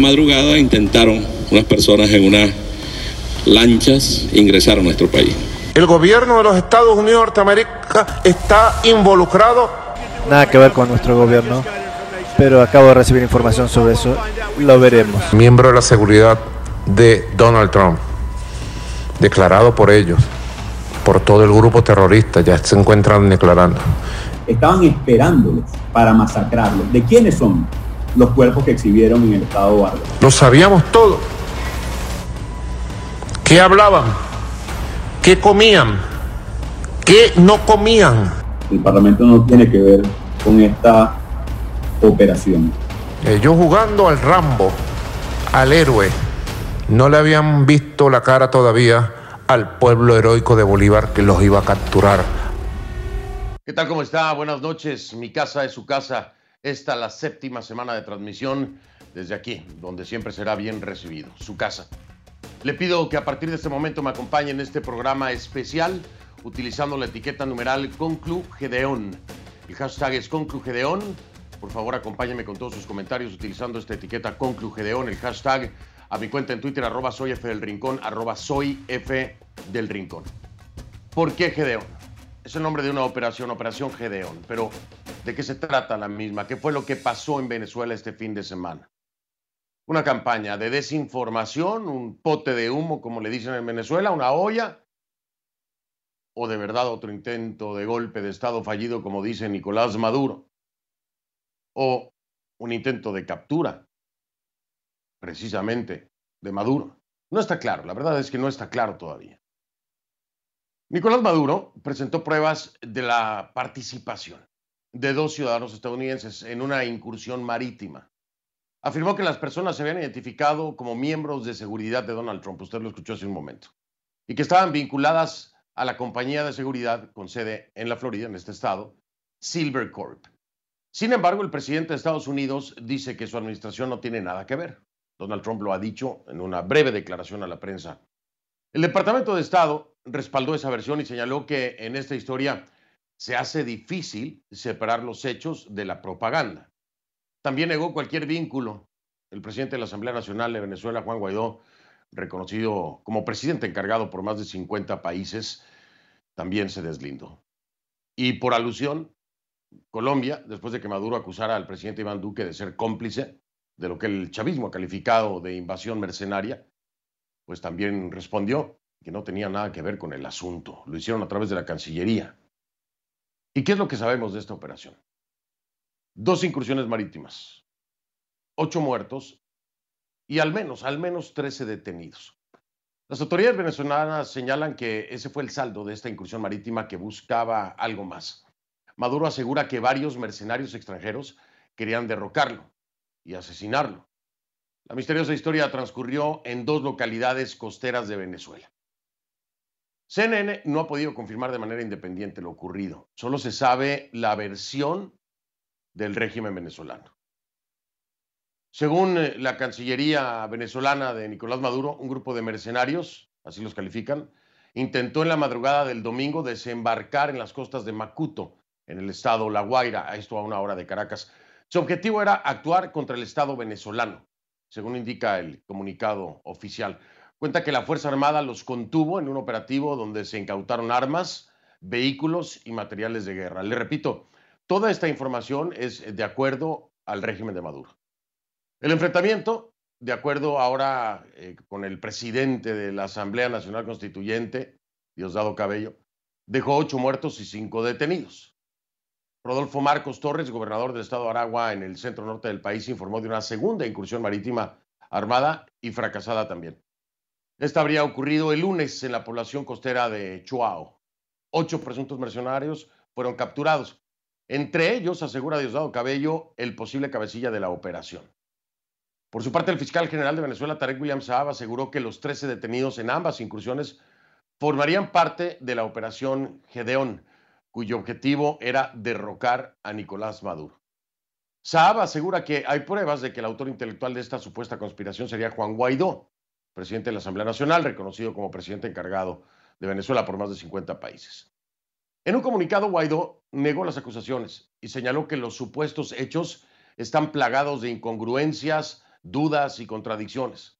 Madrugada intentaron unas personas en unas lanchas ingresar a nuestro país. El gobierno de los Estados Unidos de Norteamérica está involucrado. Nada que ver con nuestro gobierno, pero acabo de recibir información sobre eso. Lo veremos. Miembro de la seguridad de Donald Trump, declarado por ellos, por todo el grupo terrorista, ya se encuentran declarando. Estaban esperándolos para masacrarlos. ¿De quiénes son? los cuerpos que exhibieron en el estado de Bárbaro. Lo sabíamos todo. ¿Qué hablaban? ¿Qué comían? ¿Qué no comían? El Parlamento no tiene que ver con esta operación. Ellos jugando al Rambo, al héroe, no le habían visto la cara todavía al pueblo heroico de Bolívar que los iba a capturar. ¿Qué tal? ¿Cómo está? Buenas noches. Mi casa es su casa. Esta la séptima semana de transmisión desde aquí, donde siempre será bien recibido, su casa. Le pido que a partir de este momento me acompañe en este programa especial utilizando la etiqueta numeral ConcluGedeón. El hashtag es ConcluGedeón. Por favor, acompáñeme con todos sus comentarios utilizando esta etiqueta ConcluGedeón, el hashtag a mi cuenta en Twitter, arroba soy F del Rincón, arroba soy F del Rincón. ¿Por qué Gedeón? Es el nombre de una operación, Operación Gedeón, pero ¿De qué se trata la misma? ¿Qué fue lo que pasó en Venezuela este fin de semana? Una campaña de desinformación, un pote de humo, como le dicen en Venezuela, una olla, o de verdad otro intento de golpe de Estado fallido, como dice Nicolás Maduro, o un intento de captura, precisamente, de Maduro. No está claro, la verdad es que no está claro todavía. Nicolás Maduro presentó pruebas de la participación de dos ciudadanos estadounidenses en una incursión marítima. Afirmó que las personas se habían identificado como miembros de seguridad de Donald Trump, usted lo escuchó hace un momento, y que estaban vinculadas a la compañía de seguridad con sede en la Florida, en este estado, Silver Corp. Sin embargo, el presidente de Estados Unidos dice que su administración no tiene nada que ver. Donald Trump lo ha dicho en una breve declaración a la prensa. El Departamento de Estado respaldó esa versión y señaló que en esta historia se hace difícil separar los hechos de la propaganda. También negó cualquier vínculo. El presidente de la Asamblea Nacional de Venezuela, Juan Guaidó, reconocido como presidente encargado por más de 50 países, también se deslindó. Y por alusión, Colombia, después de que Maduro acusara al presidente Iván Duque de ser cómplice de lo que el chavismo ha calificado de invasión mercenaria, pues también respondió que no tenía nada que ver con el asunto. Lo hicieron a través de la Cancillería. ¿Y qué es lo que sabemos de esta operación? Dos incursiones marítimas, ocho muertos y al menos, al menos 13 detenidos. Las autoridades venezolanas señalan que ese fue el saldo de esta incursión marítima que buscaba algo más. Maduro asegura que varios mercenarios extranjeros querían derrocarlo y asesinarlo. La misteriosa historia transcurrió en dos localidades costeras de Venezuela. CNN no ha podido confirmar de manera independiente lo ocurrido. Solo se sabe la versión del régimen venezolano. Según eh, la Cancillería venezolana de Nicolás Maduro, un grupo de mercenarios, así los califican, intentó en la madrugada del domingo desembarcar en las costas de Macuto, en el estado La Guaira, esto a una hora de Caracas. Su objetivo era actuar contra el Estado venezolano, según indica el comunicado oficial. Cuenta que la Fuerza Armada los contuvo en un operativo donde se incautaron armas, vehículos y materiales de guerra. Le repito, toda esta información es de acuerdo al régimen de Maduro. El enfrentamiento, de acuerdo ahora eh, con el presidente de la Asamblea Nacional Constituyente, Diosdado Cabello, dejó ocho muertos y cinco detenidos. Rodolfo Marcos Torres, gobernador del estado de Aragua en el centro norte del país, informó de una segunda incursión marítima armada y fracasada también. Esta habría ocurrido el lunes en la población costera de Chuao. Ocho presuntos mercenarios fueron capturados. Entre ellos, asegura Diosdado Cabello, el posible cabecilla de la operación. Por su parte, el fiscal general de Venezuela, Tarek William Saab, aseguró que los 13 detenidos en ambas incursiones formarían parte de la operación Gedeón, cuyo objetivo era derrocar a Nicolás Maduro. Saab asegura que hay pruebas de que el autor intelectual de esta supuesta conspiración sería Juan Guaidó, presidente de la Asamblea Nacional, reconocido como presidente encargado de Venezuela por más de 50 países. En un comunicado, Guaidó negó las acusaciones y señaló que los supuestos hechos están plagados de incongruencias, dudas y contradicciones.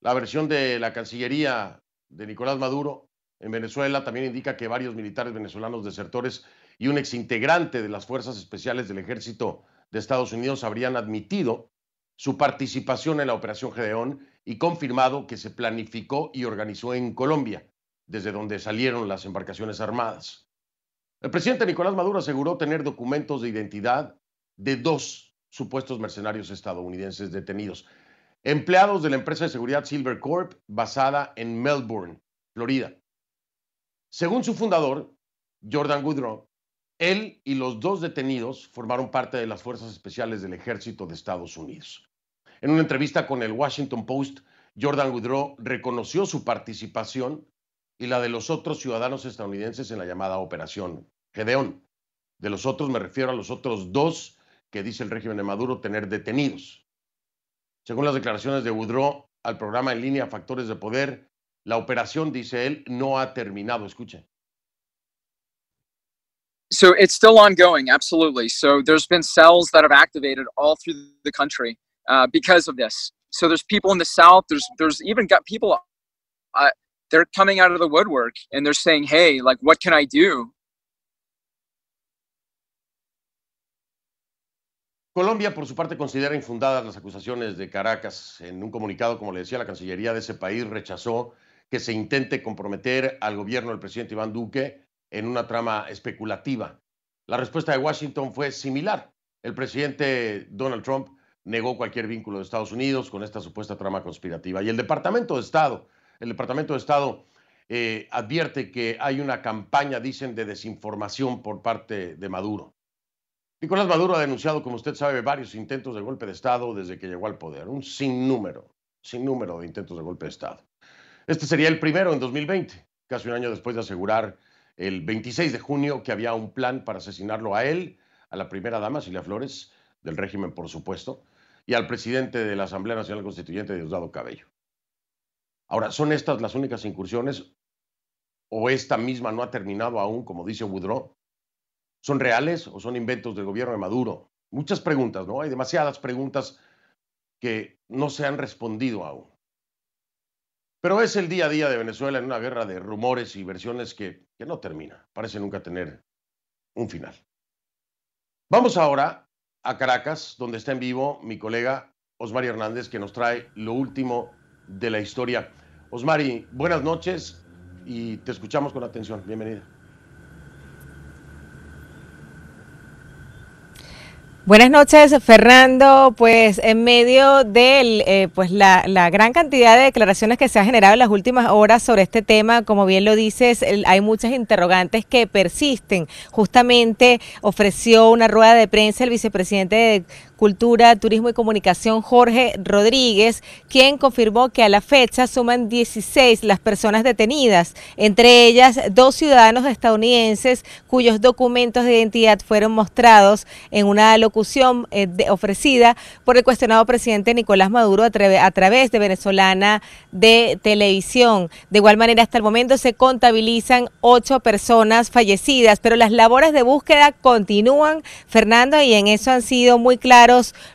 La versión de la Cancillería de Nicolás Maduro en Venezuela también indica que varios militares venezolanos desertores y un exintegrante de las Fuerzas Especiales del Ejército de Estados Unidos habrían admitido su participación en la Operación Gedeón y confirmado que se planificó y organizó en Colombia, desde donde salieron las embarcaciones armadas. El presidente Nicolás Maduro aseguró tener documentos de identidad de dos supuestos mercenarios estadounidenses detenidos, empleados de la empresa de seguridad Silver Corp, basada en Melbourne, Florida. Según su fundador, Jordan Woodrow, él y los dos detenidos formaron parte de las Fuerzas Especiales del Ejército de Estados Unidos. En una entrevista con el Washington Post, Jordan Woodrow reconoció su participación y la de los otros ciudadanos estadounidenses en la llamada Operación Gedeón. De los otros me refiero a los otros dos que dice el régimen de Maduro tener detenidos. Según las declaraciones de Woodrow al programa en línea Factores de Poder, la operación, dice él, no ha terminado. Escuchen. So it's still ongoing, absolutely. So there's been cells that have activated all through the country uh, because of this. So there's people in the South. There's there's even got people. Uh, they're coming out of the woodwork and they're saying, "Hey, like, what can I do?" Colombia, por su parte, considera infundadas las acusaciones de Caracas. En un comunicado, como le decía, la Cancillería de ese país rechazó que se intente comprometer al gobierno del presidente Iván Duque en una trama especulativa. La respuesta de Washington fue similar. El presidente Donald Trump negó cualquier vínculo de Estados Unidos con esta supuesta trama conspirativa. Y el Departamento de Estado, el Departamento de Estado eh, advierte que hay una campaña, dicen, de desinformación por parte de Maduro. Nicolás Maduro ha denunciado, como usted sabe, varios intentos de golpe de Estado desde que llegó al poder, un sinnúmero, sinnúmero de intentos de golpe de Estado. Este sería el primero en 2020, casi un año después de asegurar el 26 de junio que había un plan para asesinarlo a él, a la primera dama, Silvia Flores, del régimen, por supuesto, y al presidente de la Asamblea Nacional Constituyente, Diosdado Cabello. Ahora, ¿son estas las únicas incursiones? ¿O esta misma no ha terminado aún, como dice Woodrow? ¿Son reales o son inventos del gobierno de Maduro? Muchas preguntas, ¿no? Hay demasiadas preguntas que no se han respondido aún. Pero es el día a día de Venezuela en una guerra de rumores y versiones que, que no termina. Parece nunca tener un final. Vamos ahora a Caracas, donde está en vivo mi colega Osmari Hernández, que nos trae lo último de la historia. Osmari, buenas noches y te escuchamos con atención. Bienvenida. Buenas noches, Fernando. Pues en medio de eh, pues la, la, gran cantidad de declaraciones que se ha generado en las últimas horas sobre este tema, como bien lo dices, hay muchas interrogantes que persisten. Justamente ofreció una rueda de prensa el vicepresidente de Cultura, Turismo y Comunicación, Jorge Rodríguez, quien confirmó que a la fecha suman 16 las personas detenidas, entre ellas dos ciudadanos estadounidenses cuyos documentos de identidad fueron mostrados en una locución eh, ofrecida por el cuestionado presidente Nicolás Maduro a, través de Venezolana de Televisión. De igual manera, hasta el momento se contabilizan ocho personas fallecidas, pero las labores de búsqueda continúan, Fernando, y en eso han sido muy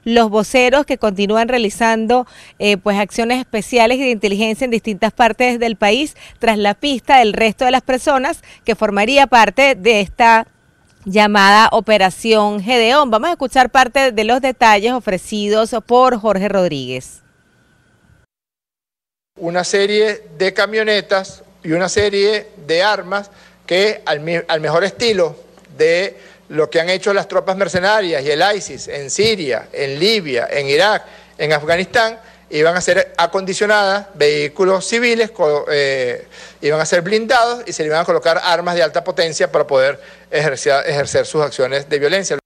los voceros que continúan realizando eh, pues acciones especiales y de inteligencia en distintas partes del país tras la pista del resto de las personas que formaría parte de esta llamada Operación Gedeón. Vamos a escuchar parte de los detalles ofrecidos por Jorge Rodríguez. Una serie de camionetas y una serie de armas que al mejor estilo de lo que han hecho las tropas mercenarias y el ISIS en Siria, en Libia, en Irak, en Afganistán, iban a ser acondicionadas vehículos civiles, eh, iban a ser blindados y se le iban a colocar armas de alta potencia para poder ejercer sus acciones de violencia.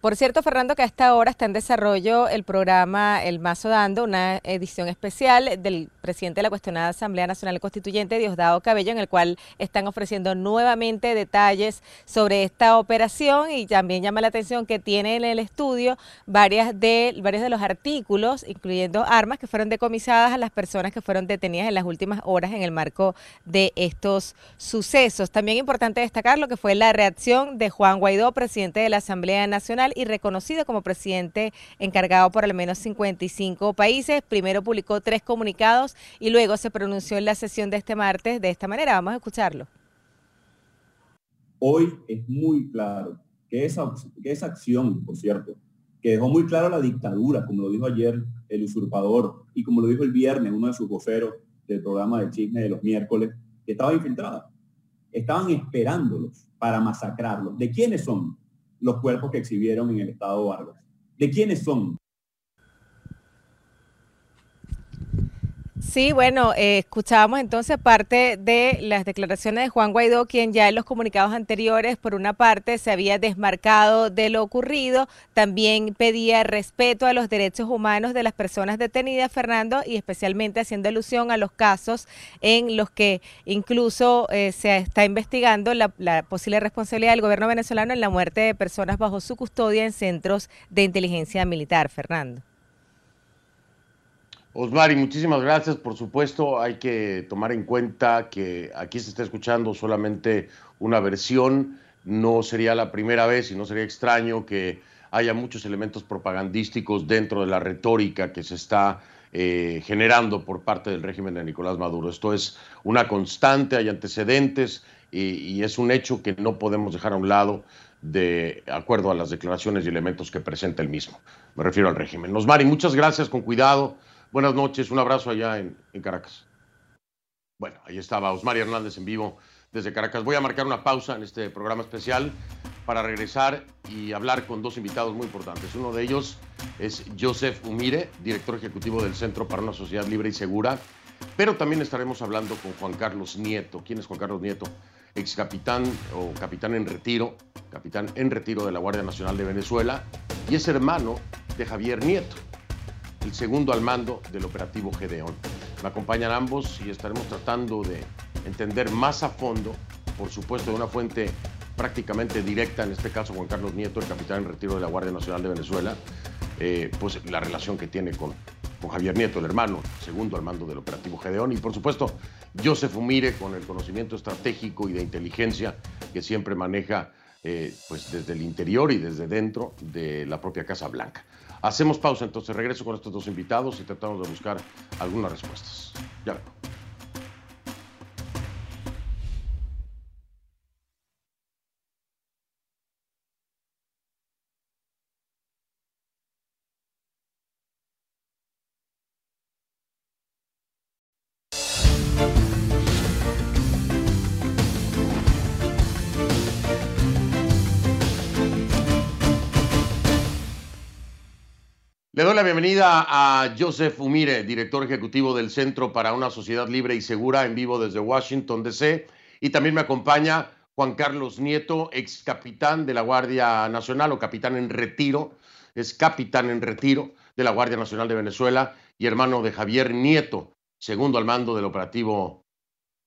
Por cierto, Fernando, que a esta hora está en desarrollo el programa El Mazo Dando, una edición especial del presidente de la cuestionada Asamblea Nacional Constituyente, Diosdado Cabello, en el cual están ofreciendo nuevamente detalles sobre esta operación y también llama la atención que tiene en el estudio varias de, varios de los artículos, incluyendo armas que fueron decomisadas a las personas que fueron detenidas en las últimas horas en el marco de estos sucesos. También importante destacar lo que fue la reacción de Juan Guaidó, presidente de la Asamblea Nacional y reconocido como presidente encargado por al menos 55 países. Primero publicó tres comunicados y luego se pronunció en la sesión de este martes de esta manera. Vamos a escucharlo. Hoy es muy claro que esa, que esa acción, por cierto, que dejó muy claro la dictadura, como lo dijo ayer el usurpador y como lo dijo el viernes uno de sus voceros del programa de chisme de los miércoles, que estaba infiltrada. Estaban esperándolos para masacrarlos. ¿De quiénes son? Los cuerpos que exhibieron en el estado Vargas. ¿De quiénes son? Sí, bueno, eh, escuchábamos entonces parte de las declaraciones de Juan Guaidó, quien ya en los comunicados anteriores, por una parte, se había desmarcado de lo ocurrido, también pedía respeto a los derechos humanos de las personas detenidas, Fernando, y especialmente haciendo alusión a los casos en los que incluso eh, se está investigando la, la posible responsabilidad del gobierno venezolano en la muerte de personas bajo su custodia en centros de inteligencia militar, Fernando. Osmari, muchísimas gracias. Por supuesto, hay que tomar en cuenta que aquí se está escuchando solamente una versión. No sería la primera vez y no sería extraño que haya muchos elementos propagandísticos dentro de la retórica que se está eh, generando por parte del régimen de Nicolás Maduro. Esto es una constante, hay antecedentes y, y es un hecho que no podemos dejar a un lado de acuerdo a las declaraciones y elementos que presenta el mismo. Me refiero al régimen. Osmari, muchas gracias, con cuidado. Buenas noches, un abrazo allá en, Caracas. Bueno, ahí estaba Osmar Hernández en vivo desde Caracas. Voy a marcar una pausa en este programa especial para regresar y hablar con dos invitados muy importantes. Uno de ellos es Joseph Umire, director ejecutivo del Centro para una Sociedad Libre y Segura, pero también estaremos hablando con Juan Carlos Nieto. ¿Quién es Juan Carlos Nieto? Ex capitán o capitán en retiro, capitán en retiro de la Guardia Nacional de Venezuela y es hermano de Javier Nieto el segundo al mando del operativo Gedeón. Me acompañan ambos y estaremos tratando de entender más a fondo, por supuesto, de una fuente prácticamente directa, en este caso Juan Carlos Nieto, el capitán en retiro de la Guardia Nacional de Venezuela, eh, pues la relación que tiene con, con Javier Nieto, el hermano, segundo al mando del operativo Gedeón, y por supuesto Joseph Umire con el conocimiento estratégico y de inteligencia que siempre maneja eh, pues desde el interior y desde dentro de la propia Casa Blanca. Hacemos pausa, entonces regreso con estos dos invitados y tratamos de buscar algunas respuestas. Ya. Bienvenida a Joseph Umire, director ejecutivo del Centro para una Sociedad Libre y Segura, en vivo desde Washington, D.C. Y también me acompaña Juan Carlos Nieto, ex capitán de la Guardia Nacional o capitán en retiro, es capitán en retiro de la Guardia Nacional de Venezuela y hermano de Javier Nieto, segundo al mando del operativo,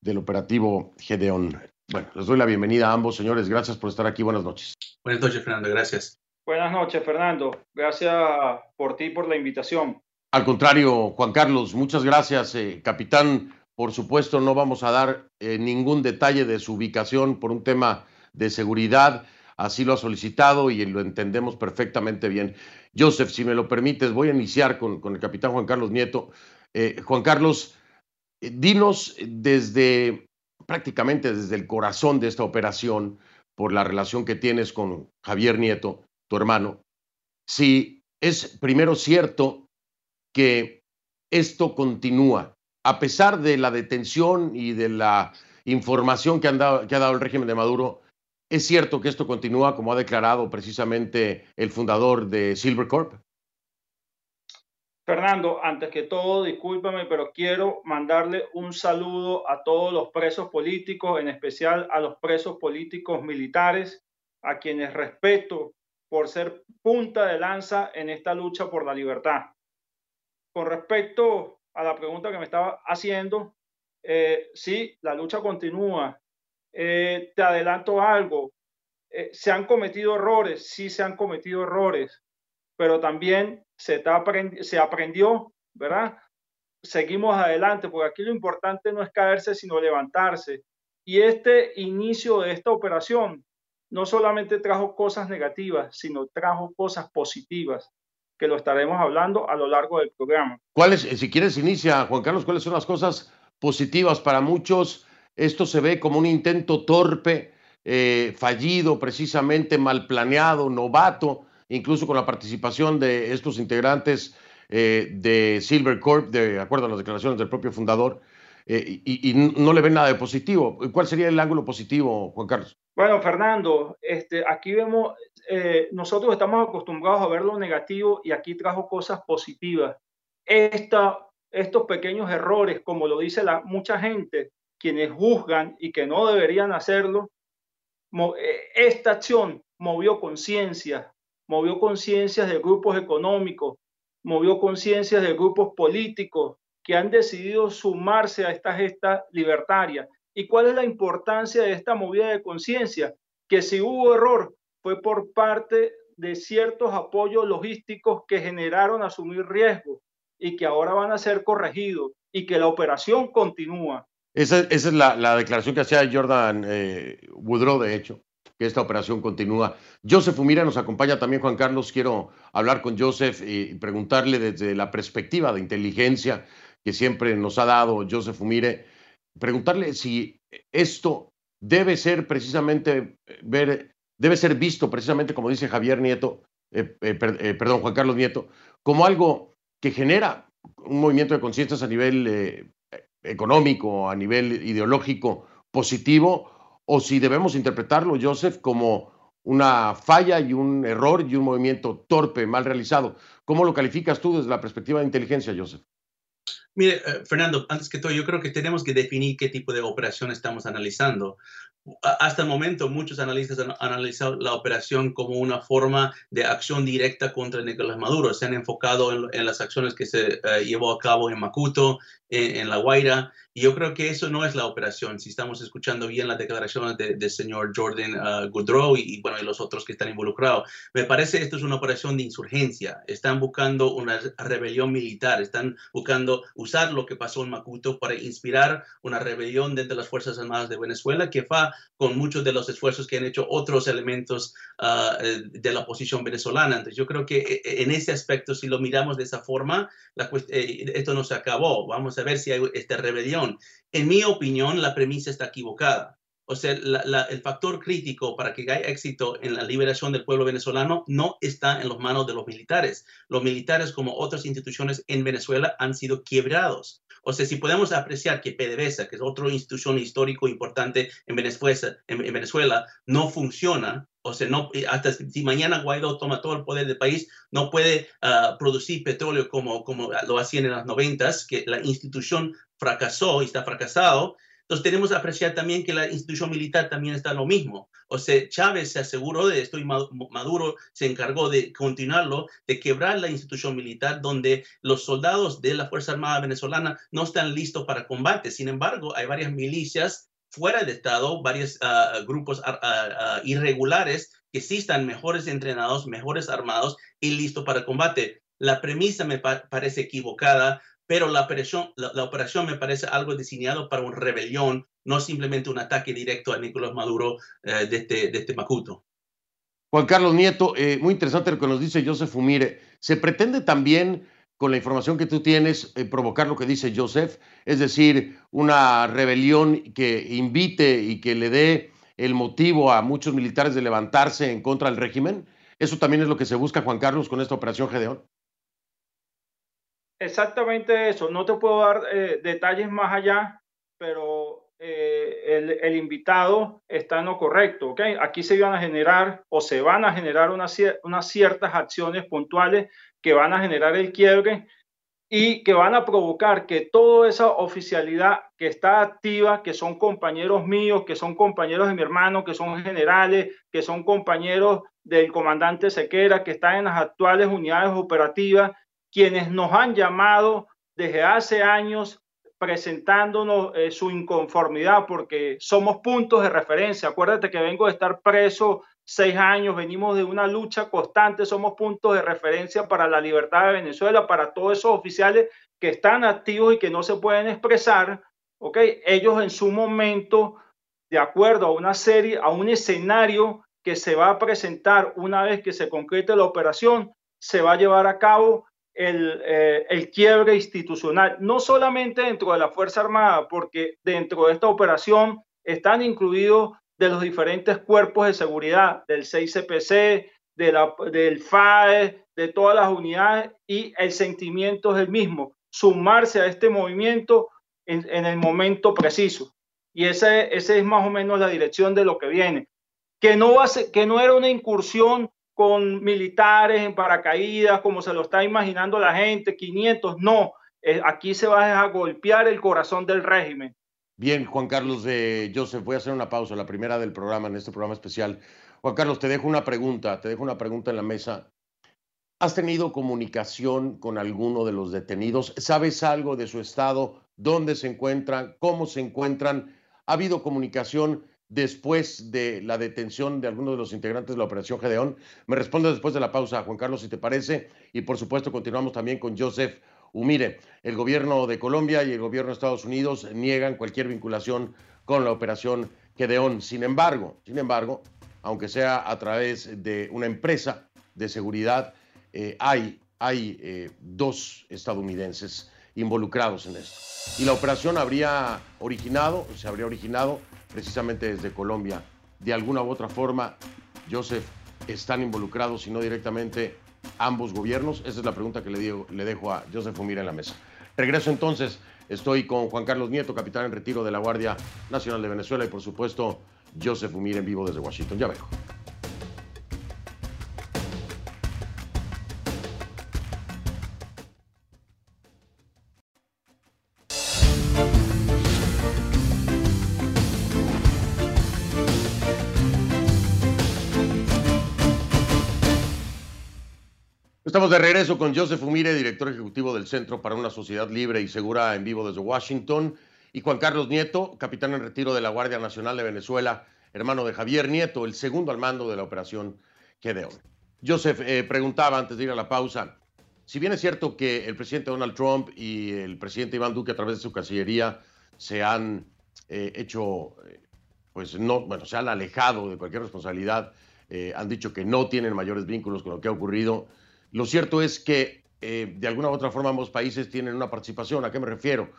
del operativo Gedeón. Bueno, les doy la bienvenida a ambos, señores. Gracias por estar aquí. Buenas noches. Buenas noches, Fernando. Gracias. Buenas noches, Fernando. Gracias por ti por la invitación. Al contrario, Juan Carlos, muchas gracias, eh, capitán. Por supuesto, no vamos a dar eh, ningún detalle de su ubicación por un tema de seguridad. Así lo ha solicitado y lo entendemos perfectamente bien. Joseph, si me lo permites, voy a iniciar con, con el capitán Juan Carlos Nieto. Eh, Juan Carlos, dinos desde prácticamente desde el corazón de esta operación, por la relación que tienes con Javier Nieto, hermano, si es primero cierto que esto continúa, a pesar de la detención y de la información que, que ha dado el régimen de Maduro, ¿es cierto que esto continúa como ha declarado precisamente el fundador de Silvercorp? Fernando, antes que todo, discúlpame, pero quiero mandarle un saludo a todos los presos políticos, en especial a los presos políticos militares, a quienes respeto por ser punta de lanza en esta lucha por la libertad. Con respecto a la pregunta que me estaba haciendo, eh, sí, la lucha continúa. Eh, te adelanto algo, eh, se han cometido errores, sí se han cometido errores, pero también se, se aprendió, ¿verdad? Seguimos adelante, porque aquí lo importante no es caerse, sino levantarse. Y este inicio de esta operación no solamente trajo cosas negativas, sino trajo cosas positivas, que lo estaremos hablando a lo largo del programa. ¿Cuáles, si quieres, inicia, Juan Carlos, cuáles son las cosas positivas para muchos? Esto se ve como un intento torpe, eh, fallido, precisamente mal planeado, novato, incluso con la participación de estos integrantes eh, de Silver Corp, de acuerdo a las declaraciones del propio fundador, eh, y, no le ven nada de positivo. ¿Cuál sería el ángulo positivo, Juan Carlos? Bueno, Fernando, este, aquí vemos, eh, nosotros estamos acostumbrados a ver lo negativo y aquí trajo cosas positivas. Esta, estos pequeños errores, como lo dice la, mucha gente, quienes juzgan y que no deberían hacerlo, eh, esta acción movió conciencia, movió conciencias de grupos económicos, movió conciencias de grupos políticos, que han decidido sumarse a esta gesta libertaria. ¿Y cuál es la importancia de esta movida de conciencia? Que si hubo error fue por parte de ciertos apoyos logísticos que generaron asumir riesgos y que ahora van a ser corregidos y que la operación continúa. Esa, es la, declaración que hacía Jordan eh, Woodrow, de hecho, que esta operación continúa. Joseph Humira nos acompaña también, Juan Carlos. Quiero hablar con Joseph y preguntarle desde la perspectiva de inteligencia que siempre nos ha dado Joseph Umire, preguntarle si esto debe ser precisamente eh, ver, debe ser visto precisamente como dice Javier Nieto, eh, eh, perdón, Juan Carlos Nieto, como algo que genera un movimiento de conciencias a nivel económico, a nivel ideológico positivo, o si debemos interpretarlo, Joseph, como una falla y un error y un movimiento torpe, mal realizado. ¿Cómo lo calificas tú desde la perspectiva de inteligencia, Joseph? Mire, eh, Fernando, antes que todo, yo creo que tenemos que definir qué tipo de operación estamos analizando. Hasta el momento, muchos analistas han analizado la operación como una forma de acción directa contra Nicolás Maduro. Se han enfocado en, las acciones que se eh, llevó a cabo en Macuto, en, La Guaira, y yo creo que eso no es la operación. Si estamos escuchando bien las declaraciones del señor Jordan uh, Goodrow y, bueno, y los otros que están involucrados, me parece esto es una operación de insurgencia. Están buscando una rebelión militar, están buscando usar lo que pasó en Macuto para inspirar una rebelión dentro de las Fuerzas Armadas de Venezuela que va con muchos de los esfuerzos que han hecho otros elementos uh, de la oposición venezolana. Entonces, yo creo que eh, en ese aspecto, si lo miramos de esa forma, eh, esto no se acabó. Vamos a ver si hay esta rebelión. En mi opinión, la premisa está equivocada. O sea, el factor crítico para que haya éxito en la liberación del pueblo venezolano no está en las manos de los militares. Los militares, como otras instituciones en Venezuela, han sido quebrados. O sea, si podemos apreciar que PDVSA, que es otra institución histórico importante en Venezuela, en, Venezuela no funciona, o sea, no, hasta si mañana Guaidó toma todo el poder del país, no puede ah, producir petróleo como, como lo hacían en las noventas, que la institución fracasó y está fracasado. Entonces tenemos que apreciar también que la institución militar también está lo mismo. O sea, Chávez se aseguró de esto y Maduro se encargó de continuarlo, de quebrar la institución militar donde los soldados de la Fuerza Armada venezolana no están listos para combate. Sin embargo, hay varias milicias fuera de Estado, varios ah, grupos ah, irregulares que sí están mejores entrenados, mejores armados y listos para combate. La premisa me parece equivocada pero la operación, la, operación me parece algo diseñado para una rebelión, no simplemente un ataque directo a Nicolás Maduro eh, de, este, de este Macuto. Juan Carlos Nieto, eh, muy interesante lo que nos dice Joseph Umire. ¿Se pretende también, con la información que tú tienes, eh, provocar lo que dice Joseph? Es decir, una rebelión que invite y que le dé el motivo a muchos militares de levantarse en contra del régimen. ¿Eso también es lo que se busca, Juan Carlos, con esta operación Gedeón? Exactamente eso. No te puedo dar eh, detalles más allá, pero eh, el, invitado está en lo correcto. ¿okay? Aquí se van a generar o se van a generar unas, unas ciertas acciones puntuales que van a generar el quiebre y que van a provocar que toda esa oficialidad que está activa, que son compañeros míos, que son compañeros de mi hermano, que son generales, que son compañeros del comandante Sequera, que están en las actuales unidades operativas, quienes nos han llamado desde hace años presentándonos eh, su inconformidad porque somos puntos de referencia. Acuérdate que vengo de estar preso seis años, venimos de una lucha constante, somos puntos de referencia para la libertad de Venezuela, para todos esos oficiales que están activos y que no se pueden expresar, ¿ok? Ellos en su momento, de acuerdo a una serie, a un escenario que se va a presentar una vez que se concrete la operación, se va a llevar a cabo el, eh, el, quiebre institucional, no solamente dentro de la Fuerza Armada, porque dentro de esta operación están incluidos de los diferentes cuerpos de seguridad, del 6CPC, de la, del FAE, de todas las unidades, y el sentimiento es el mismo, sumarse a este movimiento en, el momento preciso. Y esa, esa es más o menos la dirección de lo que viene. Que no, va que no era una incursión con militares en paracaídas, como se lo está imaginando la gente, 500, no, eh, aquí se va a golpear el corazón del régimen. Bien, Juan Carlos de Joseph, voy a hacer una pausa, la primera del programa, en este programa especial. Juan Carlos, te dejo una pregunta, te dejo una pregunta en la mesa. ¿Has tenido comunicación con alguno de los detenidos? ¿Sabes algo de su estado? ¿Dónde se encuentran? ¿Cómo se encuentran? ¿Ha habido comunicación después de la detención de algunos de los integrantes de la Operación Gedeón? Me responde después de la pausa, Juan Carlos, si te parece. Y por supuesto, continuamos también con Joseph Humire. El gobierno de Colombia y el gobierno de Estados Unidos niegan cualquier vinculación con la operación Gedeón. Sin embargo, sin embargo, aunque sea a través de una empresa de seguridad, eh, hay, hay eh, dos estadounidenses involucrados en esto. Y la operación habría originado, se habría originado precisamente desde Colombia. De alguna u otra forma, Joseph, están involucrados, si no directamente, ambos gobiernos? Esa es la pregunta que le, digo, le dejo a Joseph Umira en la mesa. Regreso entonces, estoy con Juan Carlos Nieto, capitán en retiro de la Guardia Nacional de Venezuela y por supuesto Joseph Umira en vivo desde Washington. Ya vengo. De regreso con Joseph Umire, director ejecutivo del Centro para una Sociedad Libre y Segura en vivo desde Washington, y Juan Carlos Nieto, capitán en retiro de la Guardia Nacional de Venezuela, hermano de Javier Nieto, el segundo al mando de la operación Gedeón. Joseph eh, preguntaba antes de ir a la pausa, si bien es cierto que el presidente Donald Trump y el presidente Iván Duque a través de su cancillería se han eh, hecho, eh, pues no, bueno, se han alejado de cualquier responsabilidad, han dicho que no tienen mayores vínculos con lo que ha ocurrido, lo cierto es que eh, de alguna u otra forma ambos países tienen una participación. ¿A qué me refiero?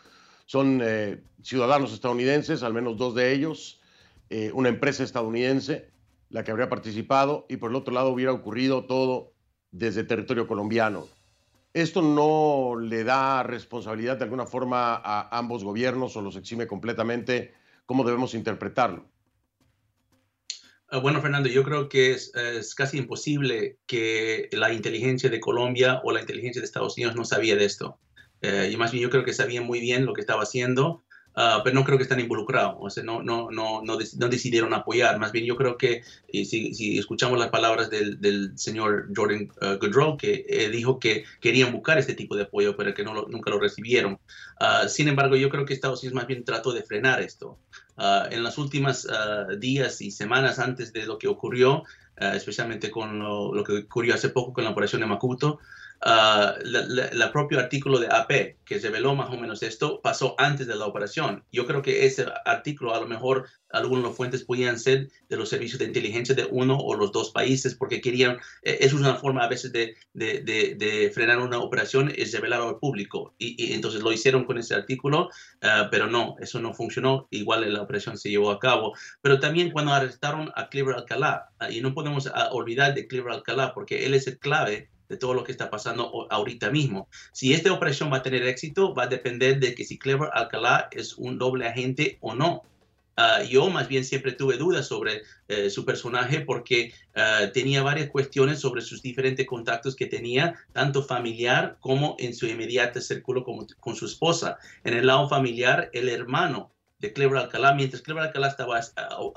Son eh, ciudadanos estadounidenses, al menos dos de ellos, eh, una empresa estadounidense, la que habría participado, y por el otro lado hubiera ocurrido todo desde territorio colombiano. ¿Esto no le da responsabilidad de alguna forma a ambos gobiernos o los exime completamente? ¿Cómo debemos interpretarlo? Ah, bueno, Fernando, yo creo que es, casi imposible que la inteligencia de Colombia o la inteligencia de Estados Unidos no sabía de esto. Eh, yo creo que sabían muy bien lo que estaba haciendo, uh, pero no creo que están involucrados, o sea, no, no, no, no, no decidieron apoyar. Más bien yo creo que y si, si, escuchamos las palabras del, del señor Jordan uh, Goodrow, que eh, dijo que querían buscar este tipo de apoyo, pero que no lo, nunca lo recibieron. Uh, sin embargo, yo creo que Estados Unidos más bien trató de frenar esto. En las últimas uh, días y semanas antes de lo que ocurrió, especialmente con lo, lo, que ocurrió hace poco con la operación de Makuto, el propio artículo de AP que reveló más o menos esto pasó antes de la operación. Yo creo que ese artículo a lo mejor algunas fuentes podían ser de los servicios de inteligencia de uno o los dos países porque querían, eh, eso es una forma a veces de, de, de, de frenar una operación, es revelarlo al público. Y, y, entonces lo hicieron con ese artículo, uh, pero no, eso no funcionó, igual la operación se llevó a cabo. Pero también cuando arrestaron a Cleaver Alcalá, uh, y no podemos uh, olvidar de Cleaver Alcalá porque él es el clave de todo lo que está pasando ahorita mismo. Si esta operación va a tener éxito, va a depender de que si Clever Alcalá es un doble agente o no. Uh, yo más bien siempre tuve dudas sobre uh, su personaje porque uh, tenía varias cuestiones sobre sus diferentes contactos que tenía, tanto familiar como en su inmediato círculo como con su esposa. En el lado familiar, el hermano de Clever Alcalá, mientras Clever Alcalá estaba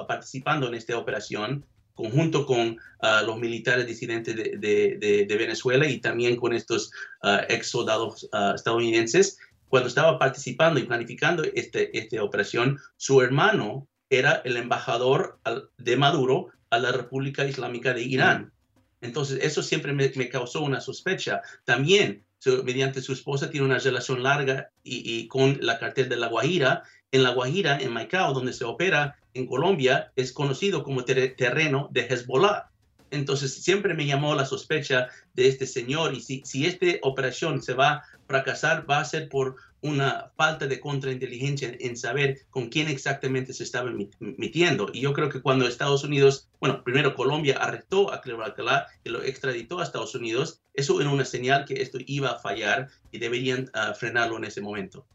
participando en esta operación, conjunto con ah, los militares disidentes de, Venezuela y también con estos uh, ex soldados estadounidenses. Cuando estaba participando y planificando este, esta operación, su hermano era el embajador de Maduro a la República Islámica de Irán. Entonces, eso siempre me, causó una sospecha. También, mediante su esposa, tiene una relación larga y, con la cartel de La Guajira. En La Guajira, en Maicao, donde se opera en Colombia, es conocido como terreno de Hezbollah. Entonces, siempre me llamó la sospecha de este señor y si, esta operación se va a fracasar, va a ser por una falta de contrainteligencia en saber con quién exactamente se estaba metiendo. Y yo creo que cuando Estados Unidos, bueno, primero Colombia arrestó a Cleber Alcalá y lo extraditó a Estados Unidos, eso era una señal que esto iba a fallar y deberían ah, frenarlo en ese momento.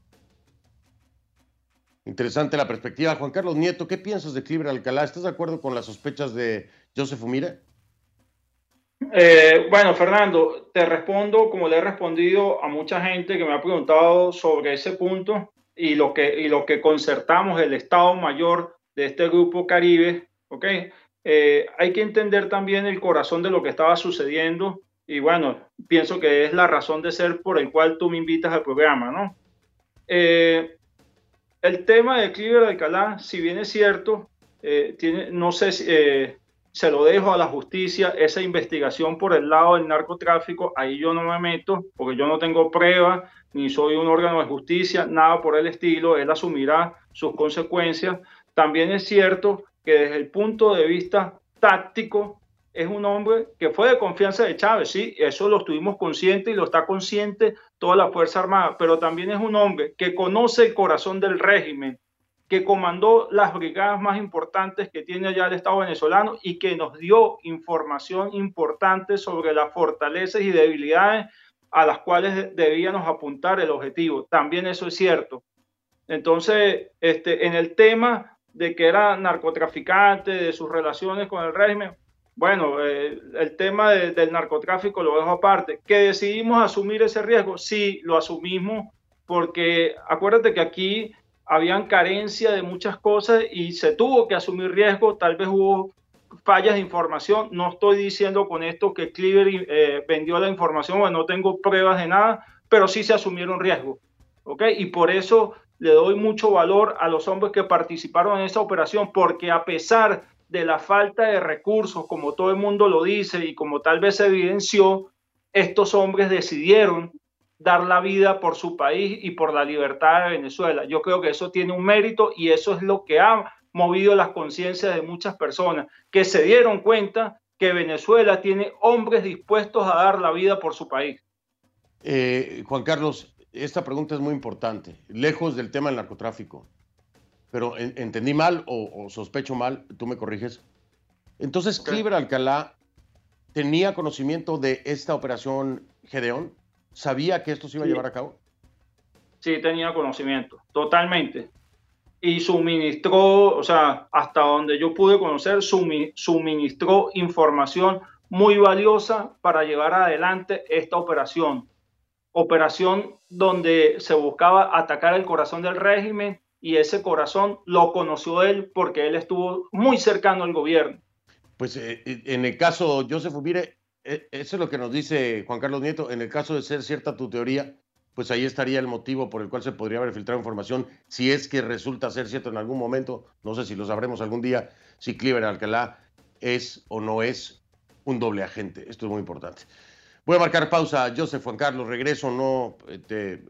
Interesante la perspectiva. Juan Carlos Nieto, ¿qué piensas de Cleber Alcalá? ¿Estás de acuerdo con las sospechas de Joseph Umire? Eh, bueno, Fernando, te respondo como le he respondido a mucha gente que me ha preguntado sobre ese punto y lo que, y lo que concertamos el Estado Mayor de este grupo Caribe, ¿ok? Eh, hay que entender también el corazón de lo que estaba sucediendo y bueno, pienso que es la razón de ser por el cual tú me invitas al programa, ¿no? Eh, el tema de Cliver Alcalá, si bien es cierto, tiene, no sé si se lo dejo a la justicia, esa investigación por el lado del narcotráfico, ahí yo no me meto porque yo no tengo pruebas, ni soy un órgano de justicia, nada por el estilo, él asumirá sus consecuencias. También es cierto que desde el punto de vista táctico, es un hombre que fue de confianza de Chávez, sí, eso lo estuvimos conscientes y lo está consciente toda la Fuerza Armada, pero también es un hombre que conoce el corazón del régimen, que comandó las brigadas más importantes que tiene allá el Estado venezolano y que nos dio información importante sobre las fortalezas y debilidades a las cuales debíamos apuntar el objetivo. También eso es cierto. Entonces, este, en el tema de que era narcotraficante, de sus relaciones con el régimen, bueno, eh, el tema del narcotráfico lo dejo aparte. ¿Que decidimos asumir ese riesgo? Sí, lo asumimos porque acuérdate que aquí habían carencia de muchas cosas y se tuvo que asumir riesgo, tal vez hubo fallas de información, no estoy diciendo con esto que Cleaver eh, vendió la información, bueno, no tengo pruebas de nada, pero sí se asumieron riesgos, ¿ok? Y por eso le doy mucho valor a los hombres que participaron en esa operación, porque a pesar de la falta de recursos, como todo el mundo lo dice y como tal vez se evidenció, estos hombres decidieron dar la vida por su país y por la libertad de Venezuela. Yo creo que eso tiene un mérito y eso es lo que ha movido las conciencias de muchas personas que se dieron cuenta que Venezuela tiene hombres dispuestos a dar la vida por su país. Eh, Juan Carlos, esta pregunta es muy importante, lejos del tema del narcotráfico, pero entendí mal o, sospecho mal, tú me corriges. Entonces, Cliver Alcalá tenía conocimiento de esta operación Gedeón sabía que esto se iba a llevar a cabo? Sí, tenía conocimiento, totalmente. Y suministró, o sea, hasta donde yo pude conocer, suministró información muy valiosa para llevar adelante esta operación. Operación donde se buscaba atacar el corazón del régimen y ese corazón lo conoció él porque él estuvo muy cercano al gobierno. Pues eh, en el caso Joseph Ubire, e, eso es lo que nos dice Juan Carlos Nieto. En el caso de ser cierta tu teoría, pues ahí estaría el motivo por el cual se podría haber filtrado información, si es que resulta ser cierto en algún momento, no sé si lo sabremos algún día, si Cliver Alcalá es o no es un doble agente. Esto es muy importante. Voy a marcar pausa, Joseph, Juan Carlos, regreso, no, eh, te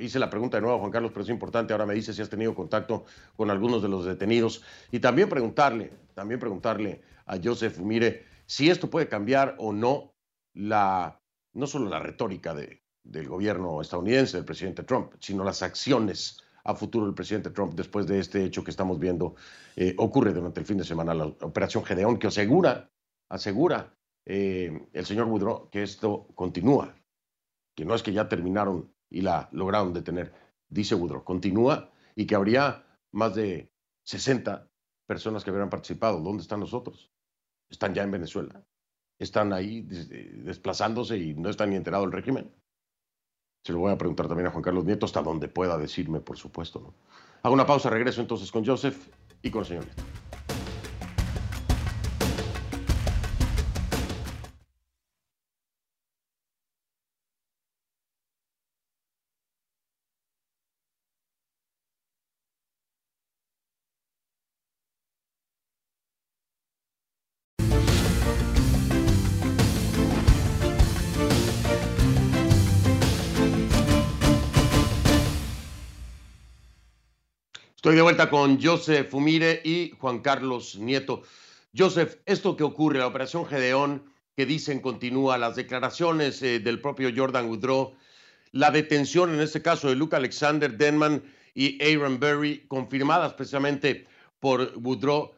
hice la pregunta de nuevo, Juan Carlos, pero es importante, ahora me dice si has tenido contacto con algunos de los detenidos y también preguntarle, también preguntarle a Joseph, mire, si esto puede cambiar o no la, no solo la retórica de, del gobierno estadounidense, del presidente Trump, sino las acciones a futuro del presidente Trump después de este hecho que estamos viendo eh, ocurre durante el fin de semana, la operación Gedeón, que asegura, asegura eh, el señor Woodrow que esto continúa, que no es que ya terminaron y la lograron detener, dice Woodrow, continúa y que habría más de 60 personas que hubieran participado. ¿Dónde están nosotros? están ya en Venezuela, están ahí desplazándose y no están ni enterados del régimen. Se lo voy a preguntar también a Juan Carlos Nieto hasta donde pueda decirme, por supuesto. ¿no? Hago una pausa, regreso entonces con Joseph y con el señor Nieto. Estoy de vuelta con Joseph Fumire y Juan Carlos Nieto. Joseph, esto que ocurre, la operación Gedeón, que dicen continúa, las declaraciones eh, del propio Jordan Woodrow, la detención en este caso de Luke Alexander Denman y Aaron Berry, confirmadas precisamente por Woodrow,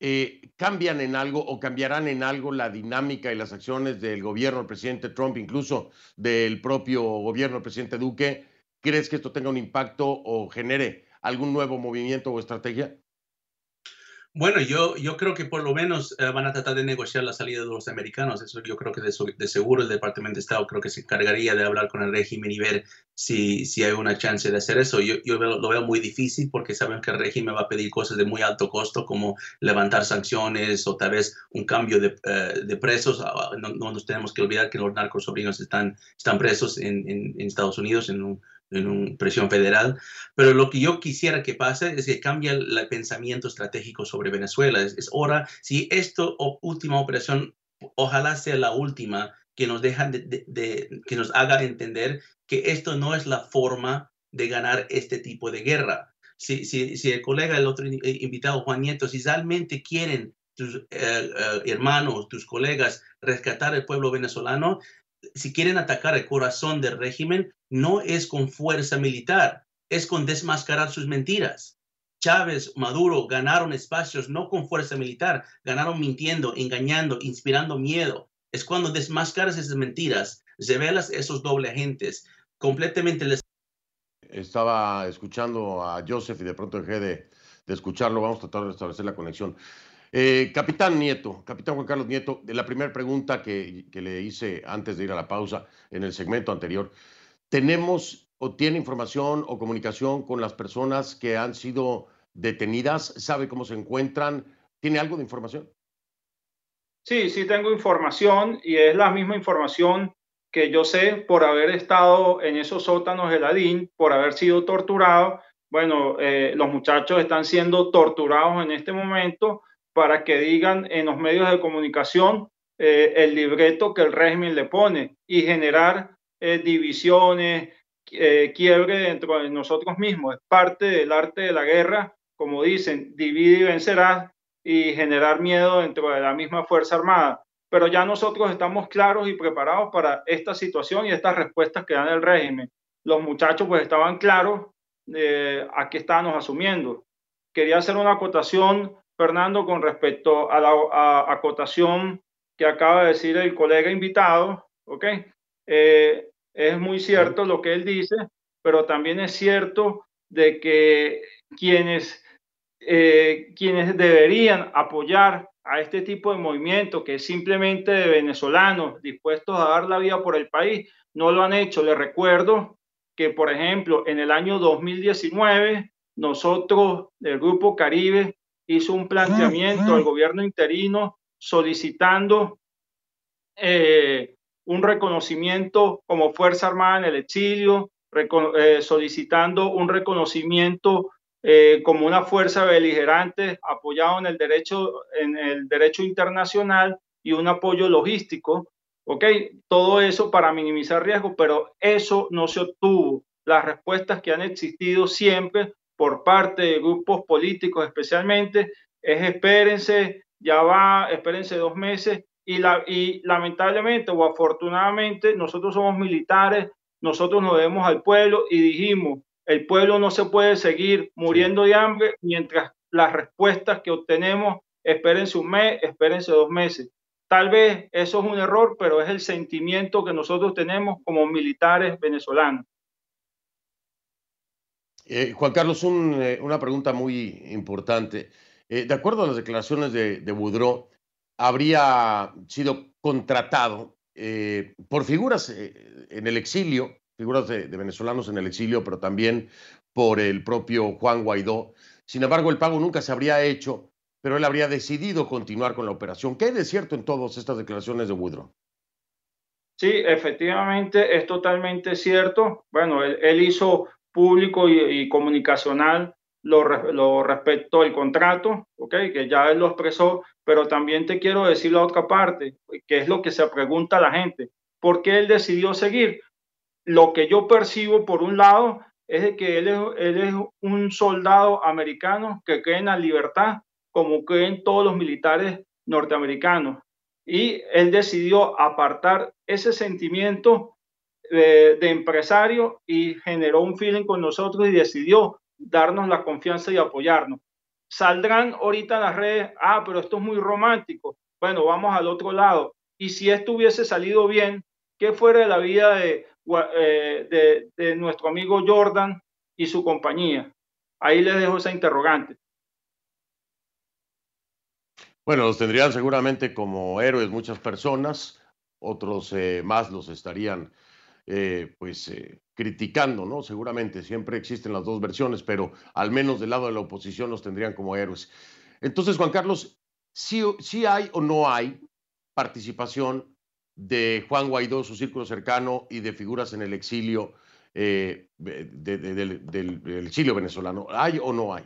eh, ¿cambian en algo o cambiarán en algo la dinámica y las acciones del gobierno del presidente Trump, incluso del propio gobierno del presidente Duque? ¿Crees que esto tenga un impacto o genere algún nuevo movimiento o estrategia? Bueno, yo, yo creo que por lo menos eh, van a tratar de negociar la salida de los americanos. Eso yo creo que de, de, seguro el Departamento de Estado creo que se encargaría de hablar con el régimen y ver si, si hay una chance de hacer eso. Yo, yo lo veo muy difícil porque saben que el régimen va a pedir cosas de muy alto costo como levantar sanciones o tal vez un cambio de, eh, de presos. Ah, no, no, nos tenemos que olvidar que los narcos sobrinos están, están presos en, en, en Estados Unidos en un en una presión federal, pero lo que yo quisiera que pase es que cambie el, pensamiento estratégico sobre Venezuela. Es, hora, si esta última operación, ojalá sea la última, que nos, dejan de, que nos haga entender que esto no es la forma de ganar este tipo de guerra. Si, si, si el colega, el otro invitado, Juan Nieto, si realmente quieren tus eh, eh, hermanos, tus colegas rescatar el pueblo venezolano, si quieren atacar el corazón del régimen, no es con fuerza militar, es con desmascarar sus mentiras. Chávez, Maduro ganaron espacios no con fuerza militar, ganaron mintiendo, engañando, inspirando miedo. Es cuando desmascaras esas mentiras, revelas esos doble agentes, completamente les... Estaba escuchando a Joseph y de pronto dejé de, escucharlo. Vamos a tratar de restablecer la conexión. Eh, capitán Nieto, capitán Juan Carlos Nieto, de la primera pregunta que, le hice antes de ir a la pausa en el segmento anterior, ¿tenemos o tiene información o comunicación con las personas que han sido detenidas? ¿Sabe cómo se encuentran? ¿Tiene algo de información? Sí, sí tengo información y es la misma información que yo sé por haber estado en esos sótanos de Ladín, por haber sido torturado. Bueno, eh, los muchachos están siendo torturados en este momento para que digan en los medios de comunicación eh, el libreto que el régimen le pone y generar eh, divisiones, eh, quiebre dentro de nosotros mismos. Es parte del arte de la guerra, como dicen, divide y vencerás y generar miedo dentro de la misma Fuerza Armada. Pero ya nosotros estamos claros y preparados para esta situación y estas respuestas que dan el régimen. Los muchachos pues estaban claros de a qué estábamos asumiendo. Quería hacer una acotación Fernando, con respecto a la acotación que acaba de decir el colega invitado, ¿ok? Eh, es muy cierto lo que él dice, pero también es cierto de que quienes, eh, quienes deberían apoyar a este tipo de movimiento, que es simplemente de venezolanos dispuestos a dar la vida por el país, no lo han hecho. Les recuerdo que, por ejemplo, en el año 2019, nosotros, del Grupo Caribe, hizo un planteamiento al gobierno interino solicitando eh, un reconocimiento como Fuerza Armada en el exilio, eh, solicitando un reconocimiento eh, como una fuerza beligerante apoyado en el derecho, en el derecho internacional y un apoyo logístico. ¿ok? Todo eso para minimizar riesgos, pero eso no se obtuvo. Las respuestas que han existido siempre por parte de grupos políticos especialmente es espérense, ya va, espérense dos meses y, la, y lamentablemente o afortunadamente nosotros somos militares, nosotros nos debemos al pueblo y dijimos, el pueblo no se puede seguir muriendo de hambre mientras las respuestas que obtenemos, espérense un mes, espérense dos meses. Tal vez eso es un error, pero es el sentimiento que nosotros tenemos como militares venezolanos. Eh, Juan Carlos, eh, una pregunta muy importante. Eh, de acuerdo a las declaraciones de, de Boudreau, habría sido contratado por figuras en el exilio, figuras de, venezolanos en el exilio, pero también por el propio Juan Guaidó. Sin embargo, el pago nunca se habría hecho, pero él habría decidido continuar con la operación. ¿Qué hay de cierto en todas estas declaraciones de Woodrow? Sí, efectivamente, es totalmente cierto. Bueno, él hizo público y, comunicacional lo, lo, respecto al contrato, ¿okay? que ya él lo expresó, pero también te quiero decir la otra parte, que es lo que se pregunta la gente. ¿Por qué él decidió seguir? Lo que yo percibo, por un lado, es de que él es, él es un soldado americano que cree en la libertad como creen todos los militares norteamericanos. Y él decidió apartar ese sentimiento de, empresario y generó un feeling con nosotros y decidió darnos la confianza y apoyarnos. Saldrán ahorita en las redes, ah, pero esto es muy romántico. Bueno, vamos al otro lado. Y si esto hubiese salido bien, ¿qué fuera de la vida de, eh, nuestro amigo Jordan y su compañía? Ahí les dejo esa interrogante. Bueno, los tendrían seguramente como héroes muchas personas, otros eh, más los estarían eh, pues eh, criticando, ¿no? Seguramente siempre existen las dos versiones, pero al menos del lado de la oposición los tendrían como héroes. Entonces, Juan Carlos, ¿sí, hay o no hay participación de Juan Guaidó, su círculo cercano y de figuras en el exilio, eh, de, de, de, del, del exilio venezolano? ¿Hay o no hay?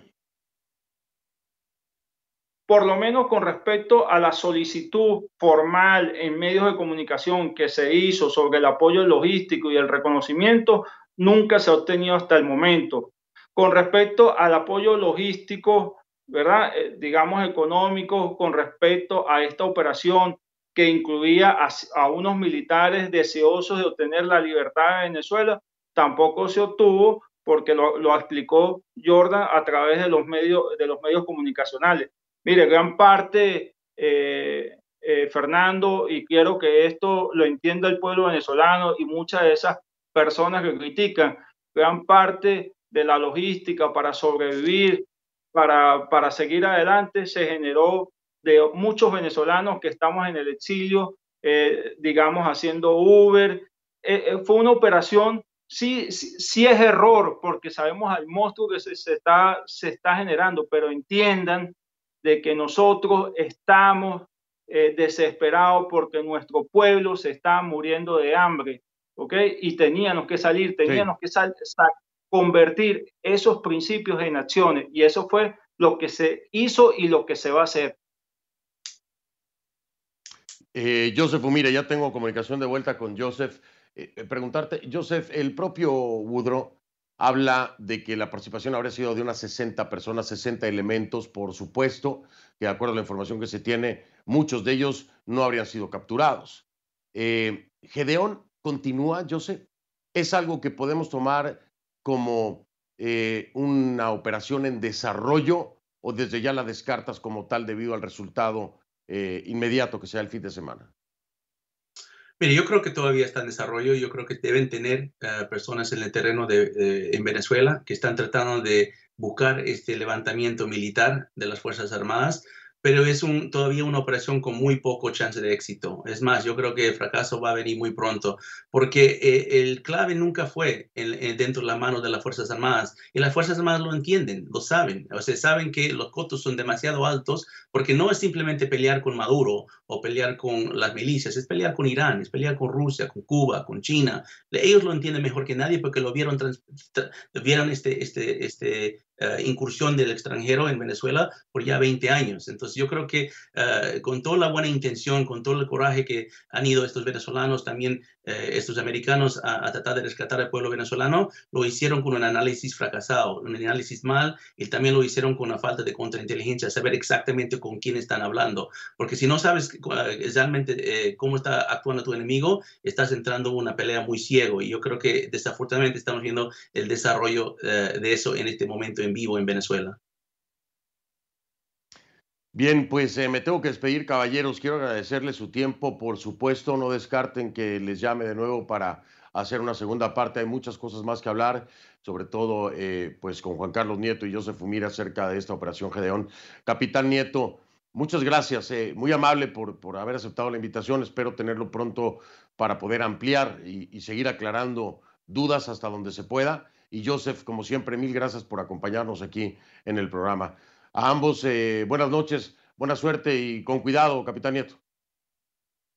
Por lo menos con respecto a la solicitud formal en medios de comunicación que se hizo sobre el apoyo logístico y el reconocimiento, nunca se ha obtenido hasta el momento. Con respecto al apoyo logístico, ¿verdad? Eh, digamos económico, con respecto a esta operación que incluía a, unos militares deseosos de obtener la libertad de Venezuela, tampoco se obtuvo porque lo, lo explicó Jordan a través de los medios, de los medios comunicacionales Mire, gran parte, eh, eh, Fernando, y quiero que esto lo entienda el pueblo venezolano y muchas de esas personas que critican, gran parte de la logística para sobrevivir, para, para seguir adelante, se generó de muchos venezolanos que estamos en el exilio, eh, digamos, haciendo Uber. Eh, eh, fue una operación, sí, sí, sí, es error, porque sabemos al monstruo que se, se, está, se está generando, pero entiendan de que nosotros estamos eh, desesperados porque nuestro pueblo se está muriendo de hambre, ¿ok? Y teníamos que salir, teníamos sí. que sal, sal, convertir esos principios en acciones y eso fue lo que se hizo y lo que se va a hacer. Eh, Joseph, mira, ya tengo comunicación de vuelta con Joseph. Eh, preguntarte, Joseph, el propio Woodrow habla de que la participación habría sido de unas 60 personas, 60 elementos, por supuesto, que de acuerdo a la información que se tiene, muchos de ellos no habrían sido capturados. Eh, Gedeón continúa, yo sé, es algo que podemos tomar como eh, una operación en desarrollo o desde ya la descartas como tal debido al resultado eh, inmediato que sea el fin de semana. Mire, yo creo que todavía está en desarrollo. Yo creo que deben tener uh, personas en el terreno de, eh, en Venezuela que están tratando de buscar este levantamiento militar de las Fuerzas Armadas pero es un, todavía una operación con muy poco chance de éxito. Es más, yo creo que el fracaso va a venir muy pronto, porque eh, el clave nunca fue en, en, dentro de la mano de las Fuerzas Armadas, y las Fuerzas Armadas lo entienden, lo saben, o sea, saben que los costos son demasiado altos, porque no es simplemente pelear con Maduro o pelear con las milicias, es pelear con Irán, es pelear con Rusia, con Cuba, con China. Ellos lo entienden mejor que nadie porque lo vieron, vieron este, este, este uh, incursión del extranjero en Venezuela por ya 20 años. Entonces yo creo que uh, con toda la buena intención, con todo el coraje que han ido estos venezolanos, también uh, estos americanos a, a, tratar de rescatar al pueblo venezolano, lo hicieron con un análisis fracasado, un análisis mal, y también lo hicieron con una falta de contrainteligencia, saber exactamente con quién están hablando. Porque si no sabes realmente eh, cómo está actuando tu enemigo, estás entrando en una pelea muy ciego. Y yo creo que desafortunadamente estamos viendo el desarrollo de eso en este momento en vivo en Venezuela. Bien, pues eh, me tengo que despedir, caballeros. Quiero agradecerles su tiempo. Por supuesto, no descarten que les llame de nuevo para hacer una segunda parte. Hay muchas cosas más que hablar, sobre todo eh, pues con Juan Carlos Nieto y José Fumir acerca de esta operación Gedeón. Capitán Nieto, muchas gracias. Eh, muy amable por, por, haber aceptado la invitación. Espero tenerlo pronto para poder ampliar y, y seguir aclarando dudas hasta donde se pueda. Y Joseph, como siempre, mil gracias por acompañarnos aquí en el programa. A ambos, eh, buenas noches, buena suerte y con cuidado, capitán Nieto.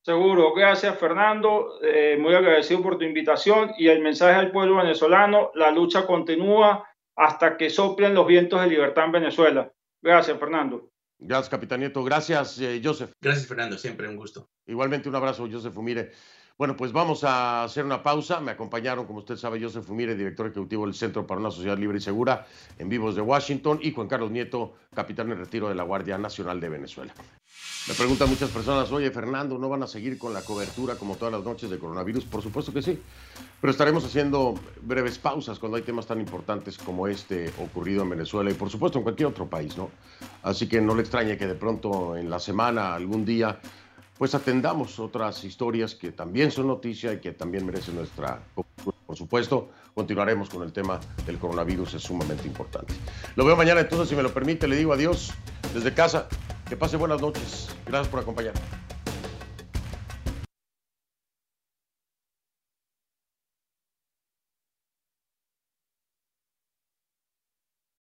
Seguro, gracias Fernando, eh, muy agradecido por tu invitación y el mensaje al pueblo venezolano, la lucha continúa hasta que soplen los vientos de libertad en Venezuela. Gracias Fernando. Gracias, capitán Nieto. Gracias, eh, Joseph. Gracias, Fernando. Siempre un gusto. Igualmente un abrazo, Joseph Umire. Bueno, pues vamos a hacer una pausa. Me acompañaron, como usted sabe, Joseph Fumire, director ejecutivo del Centro para una Sociedad Libre y Segura, en vivos de Washington, y Juan Carlos Nieto, capitán en retiro de la Guardia Nacional de Venezuela. Me preguntan muchas personas, oye, Fernando, ¿no van a seguir con la cobertura como todas las noches de coronavirus? Por supuesto que sí, pero estaremos haciendo breves pausas cuando hay temas tan importantes como este ocurrido en Venezuela y por supuesto en cualquier otro país, ¿no? Así que no le extrañe que de pronto en la semana, algún día, pues atendamos otras historias que también son noticia y que también merecen nuestra cobertura. Por supuesto, continuaremos con el tema del coronavirus, es sumamente importante. Lo veo mañana, entonces, si me lo permite, le digo adiós desde casa. Que pase buenas noches. Gracias por acompañarme.